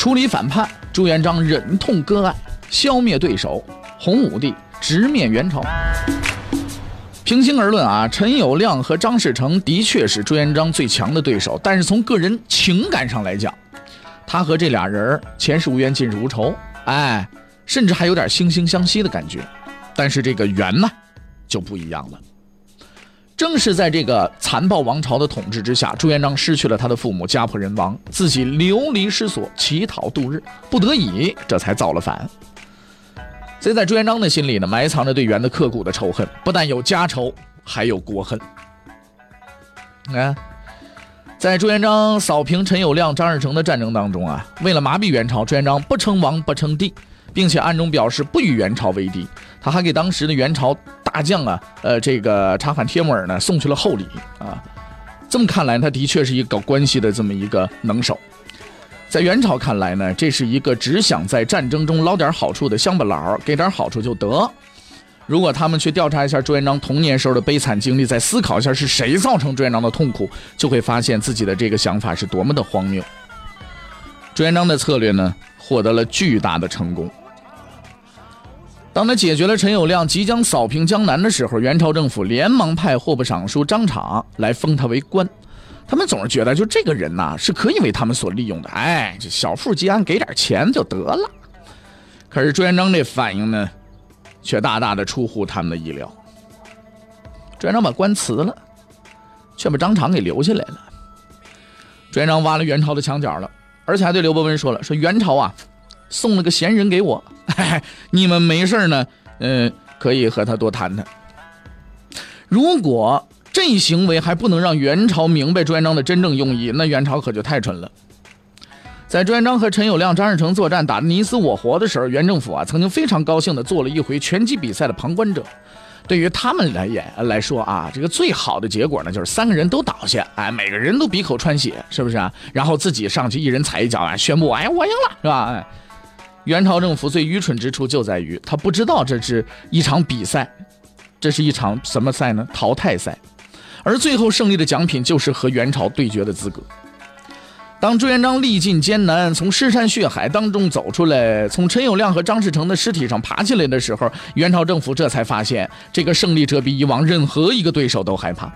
处理反叛，朱元璋忍痛割爱，消灭对手，洪武帝直面元朝。平心而论啊，陈友谅和张士诚的确是朱元璋最强的对手，但是从个人情感上来讲，他和这俩人前世无冤，近日无仇，哎，甚至还有点惺惺相惜的感觉。但是这个缘呢，就不一样了。正是在这个残暴王朝的统治之下，朱元璋失去了他的父母，家破人亡，自己流离失所，乞讨度日，不得已这才造了反。所以在朱元璋的心里呢，埋藏着对元的刻骨的仇恨，不但有家仇，还有国恨。你看，在朱元璋扫平陈友谅、张士诚的战争当中啊，为了麻痹元朝，朱元璋不称王，不称帝，并且暗中表示不与元朝为敌。他还给当时的元朝。大将啊，呃，这个查罕帖木儿呢，送去了厚礼啊。这么看来，他的确是一个搞关系的这么一个能手。在元朝看来呢，这是一个只想在战争中捞点好处的乡巴佬，给点好处就得。如果他们去调查一下朱元璋童年时候的悲惨经历，再思考一下是谁造成朱元璋的痛苦，就会发现自己的这个想法是多么的荒谬。朱元璋的策略呢，获得了巨大的成功。当他解决了陈友谅，即将扫平江南的时候，元朝政府连忙派户部尚书张敞来封他为官。他们总是觉得，就这个人呐，是可以为他们所利用的。哎，这小富即安，给点钱就得了。可是朱元璋这反应呢，却大大的出乎他们的意料。朱元璋把官辞了，却把张敞给留下来了。朱元璋挖了元朝的墙角了，而且还对刘伯温说了：“说元朝啊。”送了个闲人给我，你们没事呢，嗯，可以和他多谈谈。如果这一行为还不能让元朝明白朱元璋的真正用意，那元朝可就太蠢了。在朱元璋和陈友谅、张士诚作战打得你死我活的时候，元政府啊曾经非常高兴的做了一回拳击比赛的旁观者。对于他们来演来说啊，这个最好的结果呢，就是三个人都倒下，哎，每个人都鼻口穿血，是不是啊？然后自己上去一人踩一脚啊，宣布哎我赢了，是吧？哎。元朝政府最愚蠢之处就在于，他不知道这是一场比赛，这是一场什么赛呢？淘汰赛，而最后胜利的奖品就是和元朝对决的资格。当朱元璋历尽艰难，从尸山血海当中走出来，从陈友谅和张士诚的尸体上爬起来的时候，元朝政府这才发现，这个胜利者比以往任何一个对手都害怕。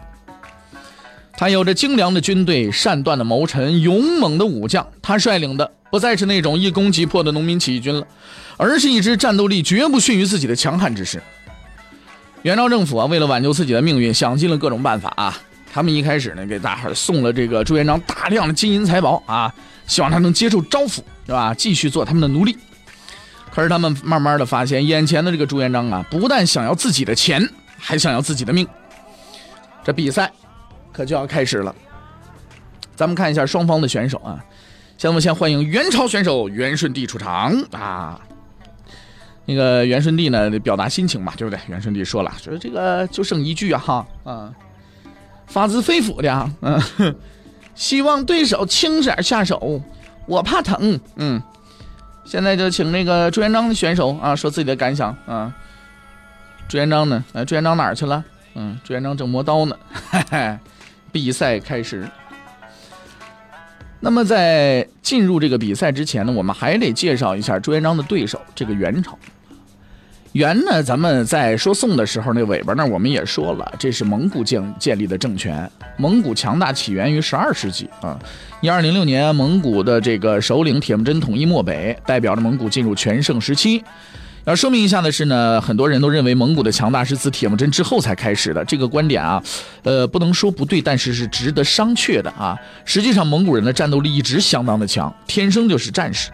他有着精良的军队、善断的谋臣、勇猛的武将，他率领的。不再是那种一攻即破的农民起义军了，而是一支战斗力绝不逊于自己的强悍之师。元朝政府啊，为了挽救自己的命运，想尽了各种办法啊。他们一开始呢，给大伙送了这个朱元璋大量的金银财宝啊，希望他能接受招抚，是吧？继续做他们的奴隶。可是他们慢慢的发现，眼前的这个朱元璋啊，不但想要自己的钱，还想要自己的命。这比赛可就要开始了。咱们看一下双方的选手啊。先我们先欢迎元朝选手元顺帝出场啊！那个元顺帝呢，表达心情嘛，对不对？元顺帝说了，说这个就剩一句啊，哈，啊，发自肺腑的啊，嗯，希望对手轻点下手，我怕疼，嗯。现在就请那个朱元璋的选手啊，说自己的感想啊。朱元璋呢？哎，朱元璋哪儿去了？嗯，朱元璋正磨刀呢。嘿嘿比赛开始。那么在进入这个比赛之前呢，我们还得介绍一下朱元璋的对手，这个元朝。元呢，咱们在说宋的时候，那尾巴那我们也说了，这是蒙古建建立的政权。蒙古强大起源于十二世纪啊，一二零六年，蒙古的这个首领铁木真统一漠北，代表着蒙古进入全盛时期。要说明一下的是呢，很多人都认为蒙古的强大是自铁木真之后才开始的，这个观点啊，呃，不能说不对，但是是值得商榷的啊。实际上，蒙古人的战斗力一直相当的强，天生就是战士。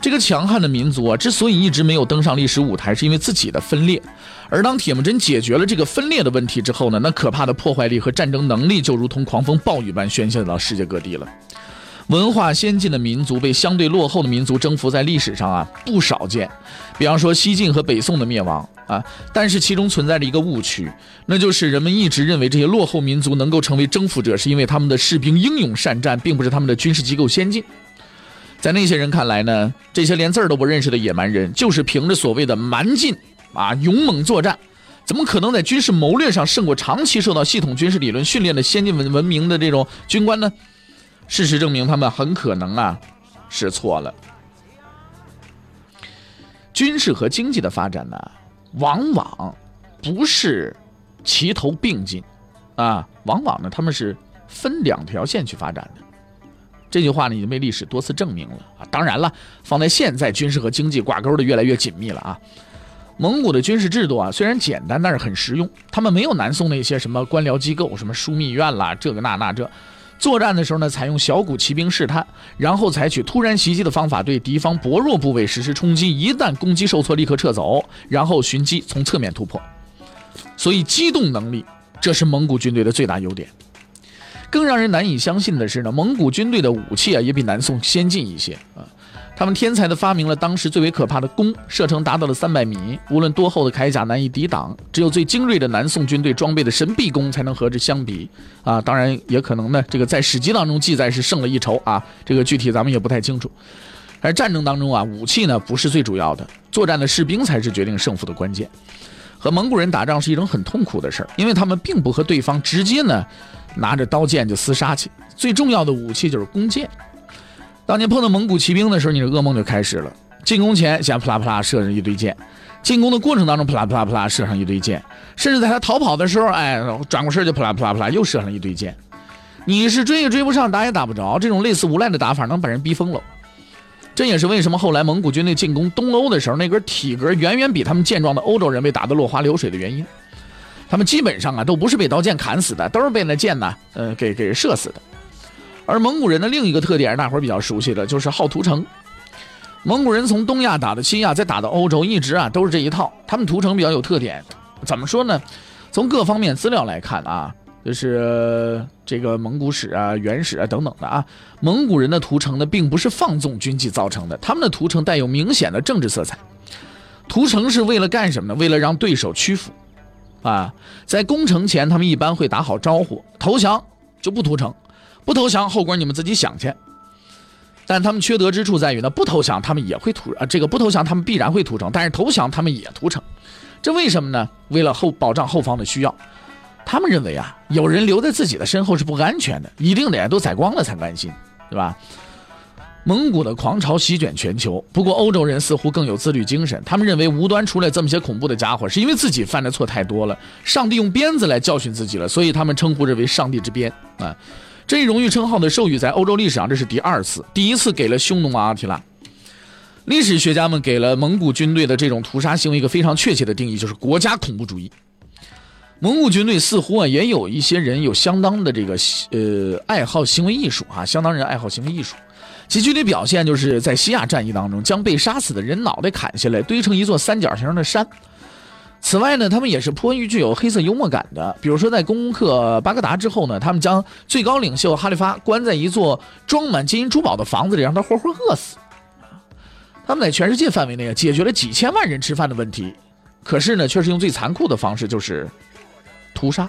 这个强悍的民族啊，之所以一直没有登上历史舞台，是因为自己的分裂。而当铁木真解决了这个分裂的问题之后呢，那可怕的破坏力和战争能力就如同狂风暴雨般宣泄到世界各地了。文化先进的民族被相对落后的民族征服，在历史上啊不少见。比方说西晋和北宋的灭亡啊，但是其中存在着一个误区，那就是人们一直认为这些落后民族能够成为征服者，是因为他们的士兵英勇善战，并不是他们的军事机构先进。在那些人看来呢，这些连字儿都不认识的野蛮人，就是凭着所谓的蛮劲啊，勇猛作战，怎么可能在军事谋略上胜过长期受到系统军事理论训练的先进文文明的这种军官呢？事实证明，他们很可能啊是错了。军事和经济的发展呢，往往不是齐头并进，啊，往往呢他们是分两条线去发展的。这句话呢已经被历史多次证明了啊。当然了，放在现在，军事和经济挂钩的越来越紧密了啊。蒙古的军事制度啊虽然简单，但是很实用。他们没有南宋那些什么官僚机构，什么枢密院啦，这个那那这。作战的时候呢，采用小股骑兵试探，然后采取突然袭击的方法对敌方薄弱部位实施冲击。一旦攻击受挫，立刻撤走，然后寻机从侧面突破。所以机动能力，这是蒙古军队的最大优点。更让人难以相信的是呢，蒙古军队的武器啊也比南宋先进一些啊。他们天才的发明了当时最为可怕的弓，射程达到了三百米，无论多厚的铠甲难以抵挡，只有最精锐的南宋军队装备的神臂弓才能和之相比啊！当然也可能呢，这个在史籍当中记载是胜了一筹啊，这个具体咱们也不太清楚。而战争当中啊，武器呢不是最主要的，作战的士兵才是决定胜负的关键。和蒙古人打仗是一种很痛苦的事儿，因为他们并不和对方直接呢拿着刀剑就厮杀去，最重要的武器就是弓箭。当年碰到蒙古骑兵的时候，你的噩梦就开始了。进攻前先扑啦扑啦射上一堆箭，进攻的过程当中扑啦扑啦扑啦射上一堆箭，甚至在他逃跑的时候，哎，转过身就扑啦扑啦扑啦又射上一堆箭。你是追也追不上，打也打不着，这种类似无赖的打法能把人逼疯了。这也是为什么后来蒙古军队进攻东欧的时候，那根体格远远比他们健壮的欧洲人被打得落花流水的原因。他们基本上啊都不是被刀剑砍死的，都是被那箭呢，呃，给给射死的。而蒙古人的另一个特点是大伙儿比较熟悉的，就是好屠城。蒙古人从东亚打到西亚，再打到欧洲，一直啊都是这一套。他们屠城比较有特点，怎么说呢？从各方面资料来看啊，就是这个蒙古史啊、原始啊等等的啊，蒙古人的屠城呢，并不是放纵军纪造成的，他们的屠城带有明显的政治色彩。屠城是为了干什么呢？为了让对手屈服。啊，在攻城前，他们一般会打好招呼，投降就不屠城。不投降，后果你们自己想去。但他们缺德之处在于呢，不投降他们也会屠啊，这个不投降他们必然会屠城，但是投降他们也屠城，这为什么呢？为了后保障后方的需要，他们认为啊，有人留在自己的身后是不安全的，一定得都宰光了才甘心，对吧？蒙古的狂潮席卷全球，不过欧洲人似乎更有自律精神，他们认为无端出来这么些恐怖的家伙，是因为自己犯的错太多了，上帝用鞭子来教训自己了，所以他们称呼这为上帝之鞭啊。这一荣誉称号的授予在欧洲历史上这是第二次，第一次给了匈奴王阿提拉。历史学家们给了蒙古军队的这种屠杀行为一个非常确切的定义，就是国家恐怖主义。蒙古军队似乎啊也有一些人有相当的这个呃爱好行为艺术啊，相当人爱好行为艺术，其具体表现就是在西亚战役当中将被杀死的人脑袋砍下来堆成一座三角形的山。此外呢，他们也是颇于具有黑色幽默感的。比如说，在攻克巴格达之后呢，他们将最高领袖哈利发关在一座装满金银珠宝的房子里，让他活活饿死。他们在全世界范围内解决了几千万人吃饭的问题，可是呢，却是用最残酷的方式，就是屠杀。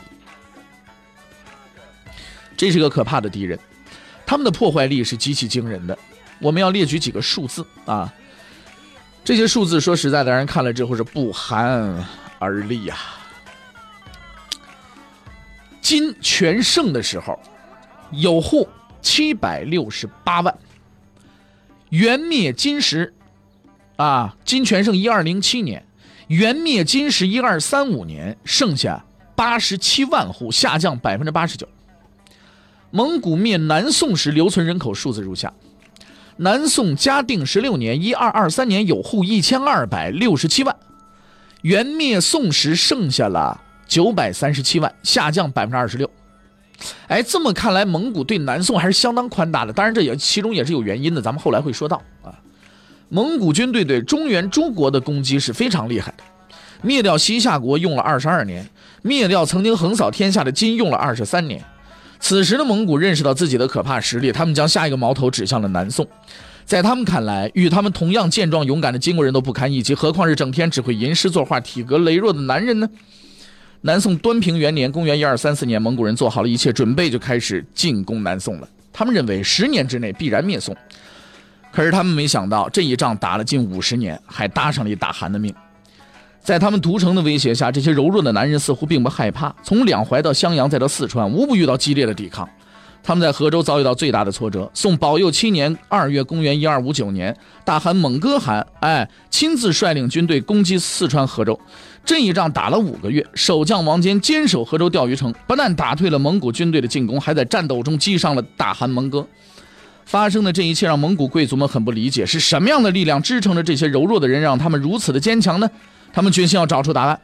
这是个可怕的敌人，他们的破坏力是极其惊人的。我们要列举几个数字啊，这些数字说实在的，让人看了之后是不寒。而立呀！金全盛的时候，有户七百六十八万。元灭金时，啊，金全盛一二零七年，元灭金时一二三五年，剩下八十七万户，下降百分之八十九。蒙古灭南宋时留存人口数字如下：南宋嘉定十六年一二二三年有户一千二百六十七万。元灭宋时剩下了九百三十七万，下降百分之二十六。哎，这么看来，蒙古对南宋还是相当宽大的。当然，这也其中也是有原因的，咱们后来会说到啊。蒙古军队对中原诸国的攻击是非常厉害的，灭掉西夏国用了二十二年，灭掉曾经横扫天下的金用了二十三年。此时的蒙古认识到自己的可怕实力，他们将下一个矛头指向了南宋。在他们看来，与他们同样健壮勇敢的金国人都不堪一击，何况是整天只会吟诗作画、体格羸弱的男人呢？南宋端平元年（公元1234年），蒙古人做好了一切准备，就开始进攻南宋了。他们认为十年之内必然灭宋，可是他们没想到，这一仗打了近五十年，还搭上了一大汗的命。在他们屠城的威胁下，这些柔弱的男人似乎并不害怕。从两淮到襄阳，再到四川，无不遇到激烈的抵抗。他们在河州遭遇到最大的挫折。宋宝佑七年二月，公元一二五九年，大汗蒙哥汗，哎，亲自率领军队攻击四川河州。这一仗打了五个月，守将王坚坚守河州钓鱼城，不但打退了蒙古军队的进攻，还在战斗中击伤了大汗蒙哥。发生的这一切让蒙古贵族们很不理解，是什么样的力量支撑着这些柔弱的人，让他们如此的坚强呢？他们决心要找出答案。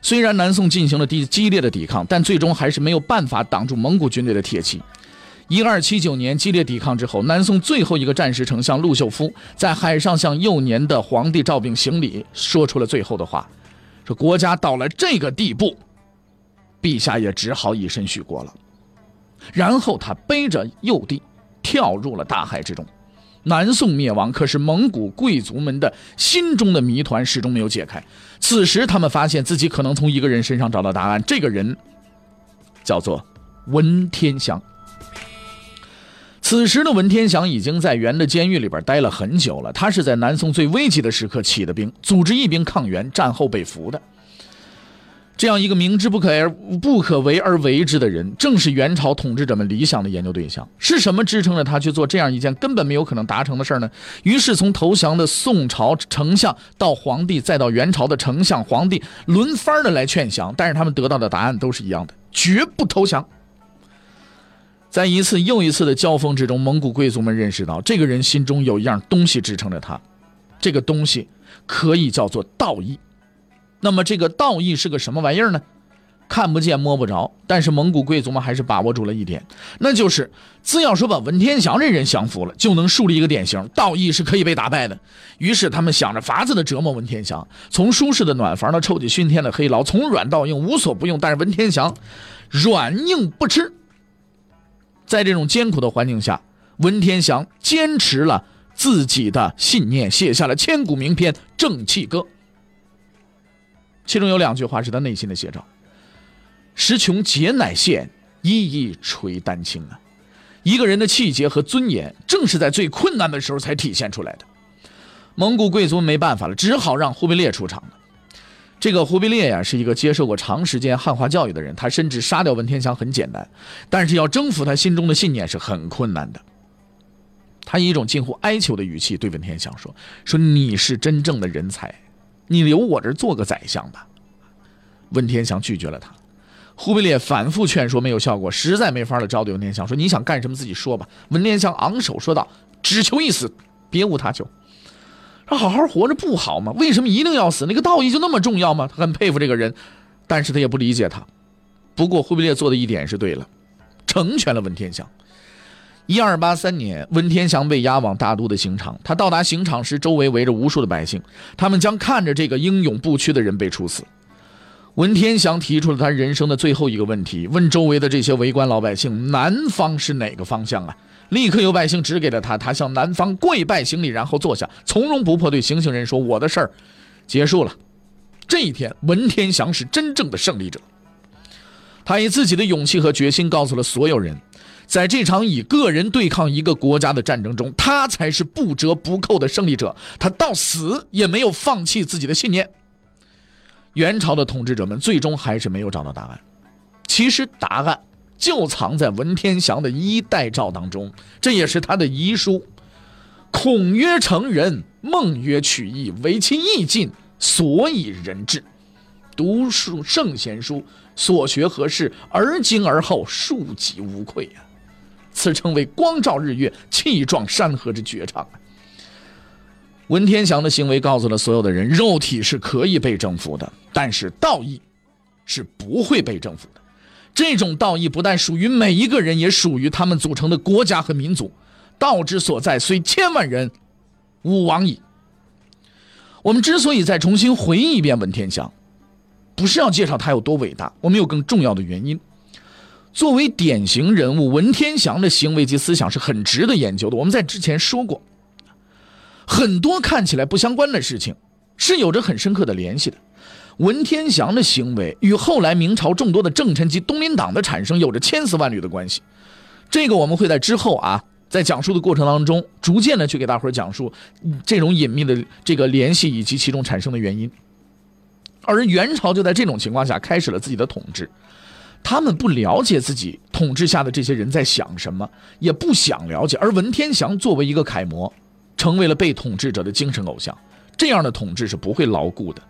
虽然南宋进行了激激烈的抵抗，但最终还是没有办法挡住蒙古军队的铁骑。一二七九年激烈抵抗之后，南宋最后一个战时丞相陆秀夫在海上向幼年的皇帝赵昺行礼，说出了最后的话：“说国家到了这个地步，陛下也只好以身许国了。”然后他背着幼帝，跳入了大海之中。南宋灭亡，可是蒙古贵族们的心中的谜团始终没有解开。此时，他们发现自己可能从一个人身上找到答案。这个人叫做文天祥。此时的文天祥已经在元的监狱里边待了很久了。他是在南宋最危急的时刻起的兵，组织义兵抗元，战后被俘的。这样一个明知不可而不可为而为之的人，正是元朝统治者们理想的研究对象。是什么支撑着他去做这样一件根本没有可能达成的事呢？于是，从投降的宋朝丞相到皇帝，再到元朝的丞相、皇帝，轮番的来劝降，但是他们得到的答案都是一样的：绝不投降。在一次又一次的交锋之中，蒙古贵族们认识到，这个人心中有一样东西支撑着他，这个东西可以叫做道义。那么这个道义是个什么玩意儿呢？看不见摸不着，但是蒙古贵族们还是把握住了一点，那就是只要说把文天祥这人降服了，就能树立一个典型，道义是可以被打败的。于是他们想着法子的折磨文天祥，从舒适的暖房到臭气熏天的黑牢，从软到硬无所不用。但是文天祥软硬不吃，在这种艰苦的环境下，文天祥坚持了自己的信念，写下了千古名篇《正气歌》。其中有两句话是他内心的写照：“时穷节乃现，一一垂丹青啊！”一个人的气节和尊严，正是在最困难的时候才体现出来的。蒙古贵族没办法了，只好让忽必烈出场了。这个忽必烈呀，是一个接受过长时间汉化教育的人，他深知杀掉文天祥很简单，但是要征服他心中的信念是很困难的。他以一种近乎哀求的语气对文天祥说：“说你是真正的人才。”你留我这做个宰相吧，文天祥拒绝了他。忽必烈反复劝说没有效果，实在没法了，招对文天祥说：“你想干什么自己说吧。”文天祥昂首说道：“只求一死，别无他求。他好好活着不好吗？为什么一定要死？那个道义就那么重要吗？”他很佩服这个人，但是他也不理解他。不过忽必烈做的一点是对了，成全了文天祥。一二八三年，文天祥被押往大都的刑场。他到达刑场时，周围围着无数的百姓，他们将看着这个英勇不屈的人被处死。文天祥提出了他人生的最后一个问题，问周围的这些围观老百姓：“南方是哪个方向啊？”立刻有百姓指给了他，他向南方跪拜行礼，然后坐下，从容不迫对行刑人说：“我的事儿结束了。”这一天，文天祥是真正的胜利者。他以自己的勇气和决心告诉了所有人。在这场以个人对抗一个国家的战争中，他才是不折不扣的胜利者。他到死也没有放弃自己的信念。元朝的统治者们最终还是没有找到答案。其实答案就藏在文天祥的衣带诏当中，这也是他的遗书：“孔曰成人，孟曰取义，唯其义尽，所以人治。读书圣贤书，所学何事？而今而后，庶几无愧呀。”此称为光照日月，气壮山河之绝唱啊！文天祥的行为告诉了所有的人：肉体是可以被征服的，但是道义是不会被征服的。这种道义不但属于每一个人，也属于他们组成的国家和民族。道之所在，虽千万人，吾往矣。我们之所以再重新回忆一遍文天祥，不是要介绍他有多伟大，我们有更重要的原因。作为典型人物，文天祥的行为及思想是很值得研究的。我们在之前说过，很多看起来不相关的事情，是有着很深刻的联系的。文天祥的行为与后来明朝众多的政臣及东林党的产生有着千丝万缕的关系。这个我们会在之后啊，在讲述的过程当中，逐渐的去给大伙儿讲述这种隐秘的这个联系以及其中产生的原因。而元朝就在这种情况下开始了自己的统治。他们不了解自己统治下的这些人在想什么，也不想了解。而文天祥作为一个楷模，成为了被统治者的精神偶像。这样的统治是不会牢固的。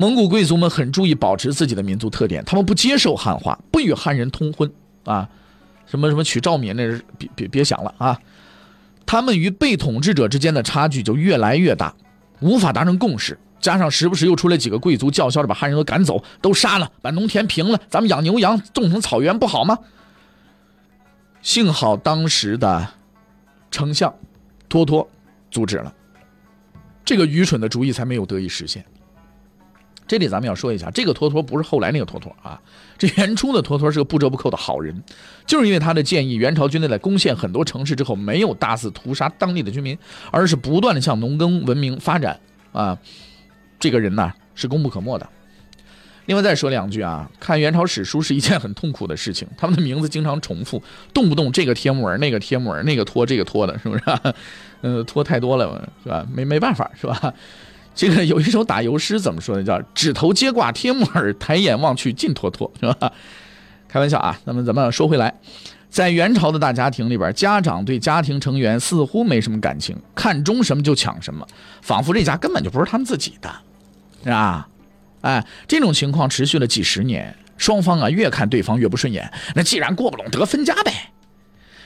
蒙古贵族们很注意保持自己的民族特点，他们不接受汉化，不与汉人通婚啊，什么什么娶赵敏那是别别别想了啊。他们与被统治者之间的差距就越来越大，无法达成共识。加上时不时又出来几个贵族叫嚣着把汉人都赶走，都杀了，把农田平了，咱们养牛羊，种成草原不好吗？幸好当时的丞相托托阻止了这个愚蠢的主意，才没有得以实现。这里咱们要说一下，这个托托不是后来那个托托啊，这元初的托托是个不折不扣的好人，就是因为他的建议，元朝军队在攻陷很多城市之后，没有大肆屠杀当地的居民，而是不断的向农耕文明发展啊。这个人呢是功不可没的。另外再说两句啊，看元朝史书是一件很痛苦的事情，他们的名字经常重复，动不动这个帖木儿那个帖木儿那个托这个托的，是不是？嗯，托太多了，是吧？没没办法，是吧？这个有一首打油诗怎么说的？叫指头接挂贴木耳，抬眼望去尽妥妥，是吧？开玩笑啊。那么咱们说回来，在元朝的大家庭里边，家长对家庭成员似乎没什么感情，看中什么就抢什么，仿佛这家根本就不是他们自己的。是吧？哎，这种情况持续了几十年，双方啊越看对方越不顺眼。那既然过不拢，得分家呗。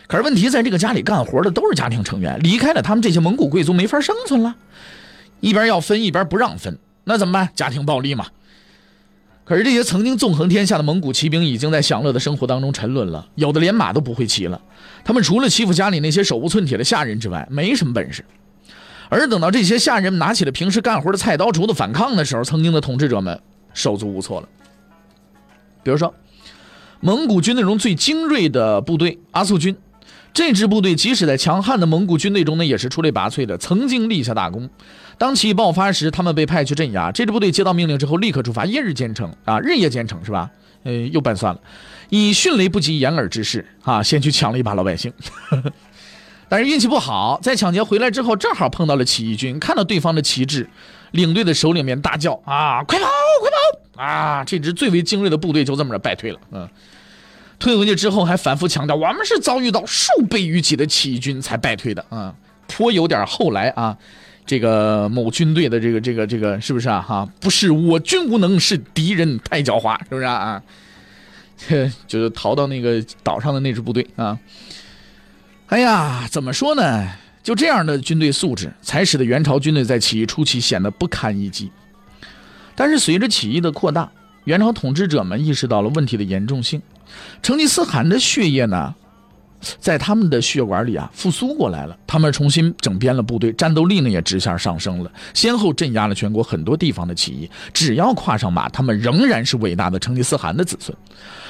可是问题在这个家里干活的都是家庭成员，离开了他们这些蒙古贵族没法生存了。一边要分，一边不让分，那怎么办？家庭暴力嘛。可是这些曾经纵横天下的蒙古骑兵已经在享乐的生活当中沉沦了，有的连马都不会骑了。他们除了欺负家里那些手无寸铁的下人之外，没什么本事。而等到这些下人们拿起了平时干活的菜刀、锄子反抗的时候，曾经的统治者们手足无措了。比如说，蒙古军队中最精锐的部队阿速军，这支部队即使在强悍的蒙古军队中呢，也是出类拔萃的，曾经立下大功。当起义爆发时，他们被派去镇压。这支部队接到命令之后，立刻出发，夜日兼程啊，日夜兼程是吧？呃，又拌算了，以迅雷不及掩耳之势啊，先去抢了一把老百姓。但是运气不好，在抢劫回来之后，正好碰到了起义军。看到对方的旗帜，领队的首领便大叫：“啊，快跑，快跑！”啊，这支最为精锐的部队就这么着败退了。嗯，退回去之后还反复强调：“我们是遭遇到数倍于己的起义军才败退的。”啊，颇有点后来啊，这个某军队的这个这个这个是不是啊？哈，不是我军无能，是敌人太狡猾，是不是啊？这 就是逃到那个岛上的那支部队啊。哎呀，怎么说呢？就这样的军队素质，才使得元朝军队在起义初期显得不堪一击。但是随着起义的扩大，元朝统治者们意识到了问题的严重性。成吉思汗的血液呢，在他们的血管里啊复苏过来了。他们重新整编了部队，战斗力呢也直线上升了，先后镇压了全国很多地方的起义。只要跨上马，他们仍然是伟大的成吉思汗的子孙。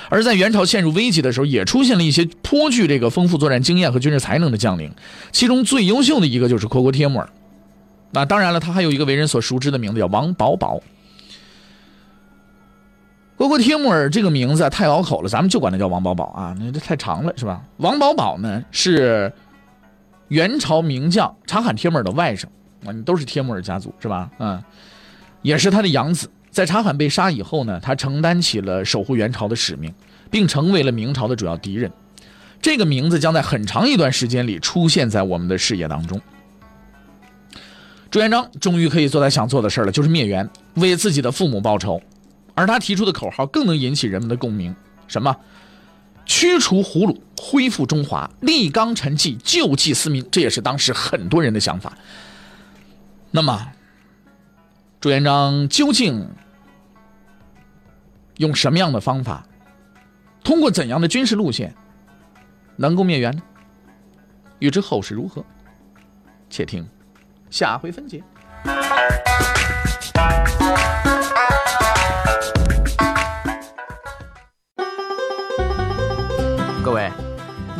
而在元朝陷入危机的时候，也出现了一些颇具这个丰富作战经验和军事才能的将领，其中最优秀的一个就是阔阔帖木儿。那当然了，他还有一个为人所熟知的名字叫王保保。阔阔帖木儿这个名字太拗口了，咱们就管他叫王宝宝啊，那这太长了是吧？王宝宝呢是元朝名将察罕帖木儿的外甥啊，你都是帖木儿家族是吧？嗯，也是他的养子。在察罕被杀以后呢，他承担起了守护元朝的使命，并成为了明朝的主要敌人。这个名字将在很长一段时间里出现在我们的视野当中。朱元璋终于可以做他想做的事了，就是灭元，为自己的父母报仇。而他提出的口号更能引起人们的共鸣：什么？驱除胡虏，恢复中华，立纲陈纪，救济思民。这也是当时很多人的想法。那么，朱元璋究竟？用什么样的方法，通过怎样的军事路线，能够灭元呢？欲知后事如何，且听下回分解。